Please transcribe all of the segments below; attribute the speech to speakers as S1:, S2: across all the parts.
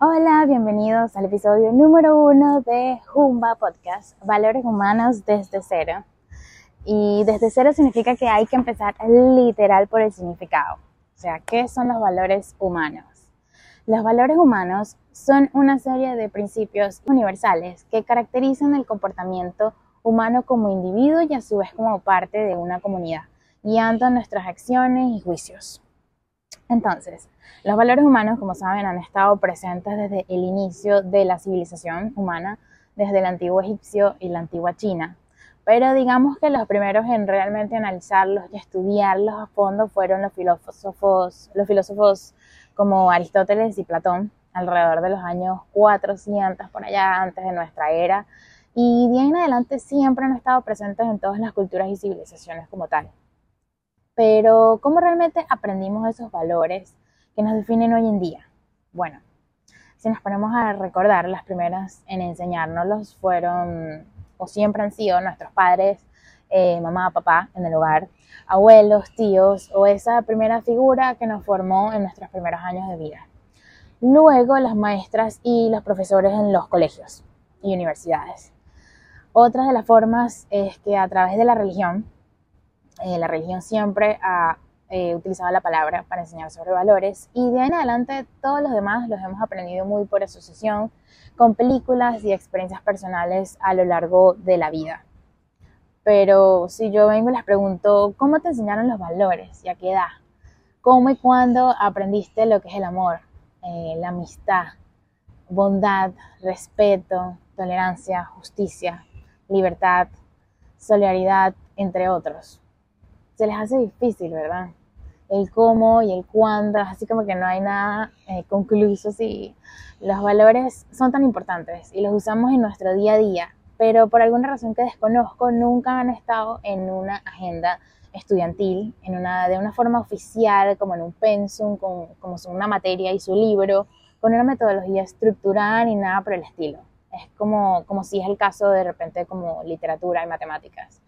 S1: Hola, bienvenidos al episodio número uno de Jumba Podcast, Valores Humanos desde cero. Y desde cero significa que hay que empezar literal por el significado. O sea, ¿qué son los valores humanos? Los valores humanos son una serie de principios universales que caracterizan el comportamiento humano como individuo y a su vez como parte de una comunidad, guiando nuestras acciones y juicios. Entonces, los valores humanos, como saben, han estado presentes desde el inicio de la civilización humana, desde el antiguo egipcio y la antigua China. Pero digamos que los primeros en realmente analizarlos y estudiarlos a fondo fueron los filósofos, los filósofos como Aristóteles y Platón, alrededor de los años 400 por allá antes de nuestra era. Y de ahí en adelante siempre han estado presentes en todas las culturas y civilizaciones como tal. Pero, ¿cómo realmente aprendimos esos valores que nos definen hoy en día? Bueno, si nos ponemos a recordar, las primeras en enseñárnoslos fueron, o siempre han sido, nuestros padres, eh, mamá, papá en el hogar, abuelos, tíos, o esa primera figura que nos formó en nuestros primeros años de vida. Luego, las maestras y los profesores en los colegios y universidades. Otra de las formas es que a través de la religión, eh, la religión siempre ha eh, utilizado la palabra para enseñar sobre valores y de ahí en adelante todos los demás los hemos aprendido muy por asociación con películas y experiencias personales a lo largo de la vida. Pero si yo vengo y les pregunto, ¿cómo te enseñaron los valores y a qué edad? ¿Cómo y cuándo aprendiste lo que es el amor, eh, la amistad, bondad, respeto, tolerancia, justicia, libertad, solidaridad, entre otros? Se les hace difícil, ¿verdad? El cómo y el cuándo, así como que no hay nada eh, concluso, sí. Los valores son tan importantes y los usamos en nuestro día a día, pero por alguna razón que desconozco, nunca han estado en una agenda estudiantil, en una, de una forma oficial, como en un pensum, como, como una materia y su libro, con una metodología estructurada ni nada por el estilo. Es como, como si es el caso de repente como literatura y matemáticas.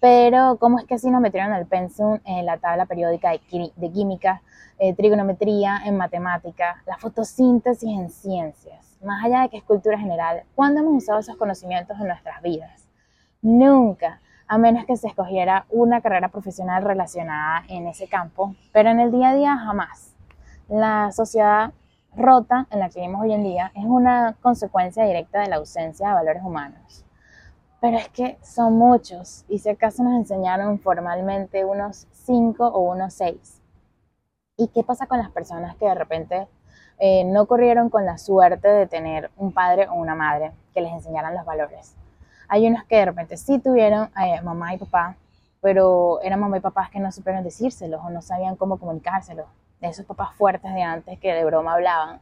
S1: Pero, ¿cómo es que así nos metieron el pensum en la tabla periódica de, química, eh, trigonometría en matemática, la fotosíntesis en ciencias? Más allá de que es cultura general, ¿cuándo hemos usado esos conocimientos en nuestras vidas? Nunca, a menos que se escogiera una carrera profesional relacionada en ese campo, pero en el día a día jamás. La sociedad rota en la que vivimos hoy en día es una consecuencia directa de la ausencia de valores humanos. Pero es que son muchos y si acaso nos enseñaron formalmente unos cinco o unos seis. ¿Y qué pasa con las personas que de repente eh, no corrieron con la suerte de tener un padre o una madre que les enseñaran los valores? Hay unos que de repente sí tuvieron eh, mamá y papá, pero eran mamá y papás que no supieron decírselos o no sabían cómo comunicárselos. De esos papás fuertes de antes que de broma hablaban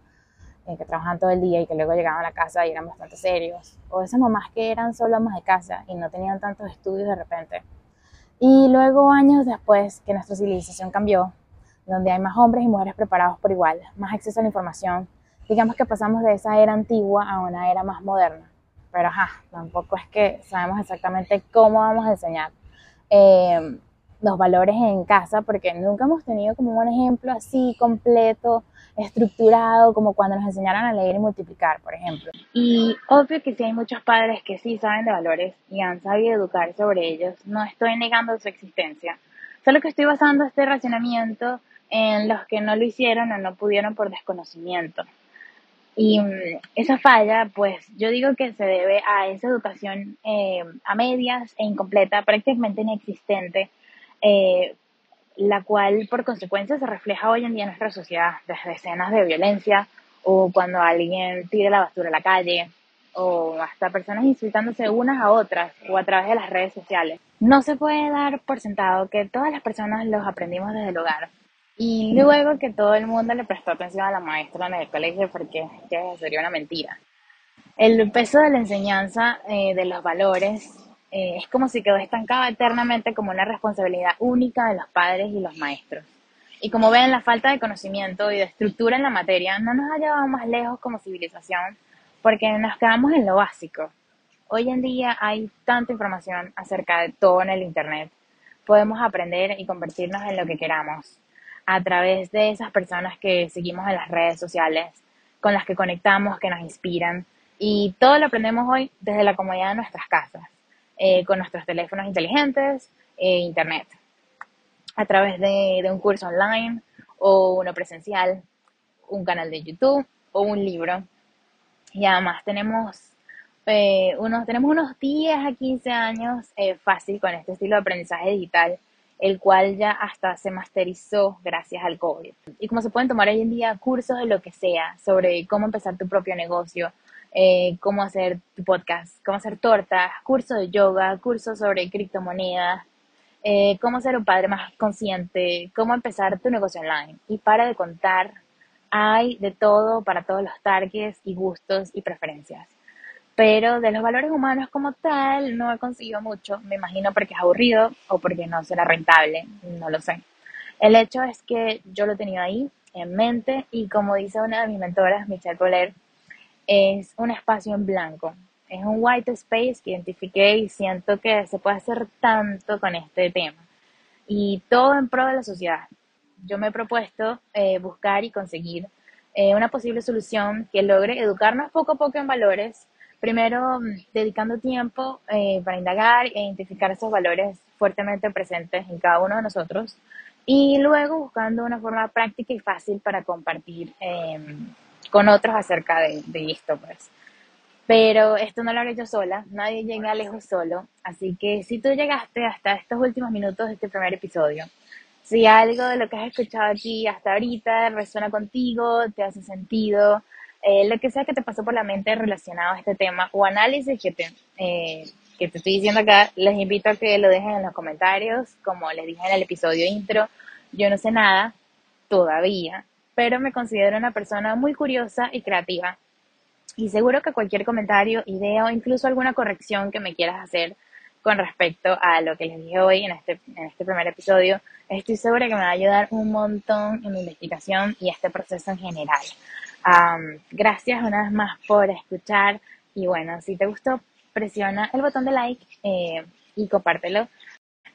S1: que trabajaban todo el día y que luego llegaban a la casa y eran bastante serios, o esas mamás que eran solo amas de casa y no tenían tantos estudios de repente. Y luego años después que nuestra civilización cambió, donde hay más hombres y mujeres preparados por igual, más acceso a la información, digamos que pasamos de esa era antigua a una era más moderna. Pero ajá, tampoco es que sabemos exactamente cómo vamos a enseñar eh, los valores en casa, porque nunca hemos tenido como un ejemplo así completo estructurado como cuando nos enseñaron a leer y multiplicar, por ejemplo. Y obvio que sí hay muchos padres que sí saben de valores y han sabido educar sobre ellos, no estoy negando su existencia, solo que estoy basando este razonamiento en los que no lo hicieron o no pudieron por desconocimiento. Y mm, esa falla, pues yo digo que se debe a esa educación eh, a medias e incompleta, prácticamente inexistente, eh, la cual por consecuencia se refleja hoy en día en nuestra sociedad, desde escenas de violencia o cuando alguien tira la basura a la calle o hasta personas insultándose unas a otras o a través de las redes sociales. No se puede dar por sentado que todas las personas los aprendimos desde el hogar y luego que todo el mundo le prestó atención a la maestra en el colegio porque sería una mentira. El peso de la enseñanza eh, de los valores eh, es como si quedó estancado eternamente como una responsabilidad única de los padres y los maestros. Y como ven, la falta de conocimiento y de estructura en la materia no nos ha llevado más lejos como civilización porque nos quedamos en lo básico. Hoy en día hay tanta información acerca de todo en el Internet. Podemos aprender y convertirnos en lo que queramos a través de esas personas que seguimos en las redes sociales, con las que conectamos, que nos inspiran. Y todo lo aprendemos hoy desde la comodidad de nuestras casas, eh, con nuestros teléfonos inteligentes e internet, a través de, un curso online o uno presencial, un canal de YouTube o un libro. Y además tenemos eh, unos, tenemos unos 10 a 15 años eh, fácil con este estilo de aprendizaje digital, el cual ya hasta se masterizó gracias al COVID. Y como se pueden tomar hoy en día cursos de lo que sea sobre cómo empezar tu propio negocio, eh, cómo hacer tu podcast, cómo hacer tortas, cursos de yoga, cursos sobre criptomonedas, eh, cómo ser un padre más consciente, cómo empezar tu negocio online. Y para de contar, hay de todo para todos los targets y gustos y preferencias. Pero de los valores humanos como tal no he conseguido mucho, me imagino porque es aburrido o porque no será rentable, no lo sé. El hecho es que yo lo tenía ahí en mente y como dice una de mis mentoras, Michelle Poler, es un espacio en blanco, es un white space que identifiqué y siento que se puede hacer tanto con este tema. Y todo en pro de la sociedad. Yo me he propuesto eh, buscar y conseguir eh, una posible solución que logre educarnos poco a poco en valores, primero mm, dedicando tiempo eh, para indagar e identificar esos valores fuertemente presentes en cada uno de nosotros y luego buscando una forma práctica y fácil para compartir em, con otros acerca de, esto, pues. Pero esto no lo haré yo sola, nadie llega lejos solo, así que si tú llegaste hasta estos últimos minutos de este primer episodio, si algo de lo que has escuchado aquí hasta ahorita resuena contigo, te hace sentido, eh, lo que sea que te pasó por la mente relacionado a este tema o análisis que te, eh, que te estoy diciendo acá, les invito a que lo dejen en los comentarios, como les dije en el episodio intro, yo no sé nada todavía, pero me considero una persona muy curiosa y creativa y seguro que cualquier comentario, idea o incluso alguna corrección que me quieras hacer con respecto a lo que les dije hoy en este, en este primer episodio, estoy segura que me va a ayudar un montón en mi investigación y este proceso en general. gracias una vez más por escuchar y bueno, si te gustó, presiona el botón de like eh, y compártelo.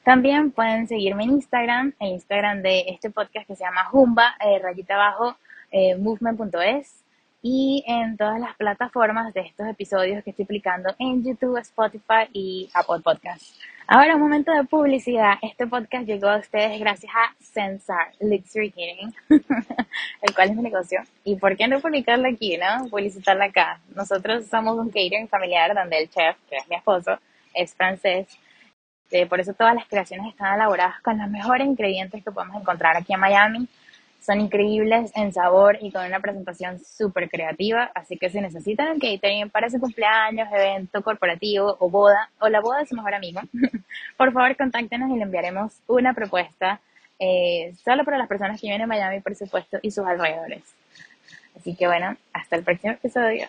S1: También pueden seguirme en Instagram, el Instagram de este podcast que se llama Jumba, eh, rayita abajo, eh, movement.es y en todas las plataformas de estos episodios que estoy explicando en YouTube, Spotify y Apple Podcasts. Ahora, un momento de publicidad. Este podcast llegó a ustedes gracias a Sensar Luxury Catering, el cual es mi negocio. ¿Y por qué no publicarlo aquí, no? Publicitarlo acá. Nosotros somos un catering familiar donde el chef, que es mi esposo, es francés. Eh, por eso todas las creaciones están elaboradas con los mejores ingredientes que podemos encontrar aquí en Miami son increíbles en sabor y con una presentación súper creativa, así que si necesitan un catering para su cumpleaños, evento corporativo o boda, o la boda de su mejor amigo, por favor contáctenos y le enviaremos una propuesta eh, solo para las personas que vienen a Miami, por supuesto, y sus alrededores. Así que bueno, hasta el próximo episodio.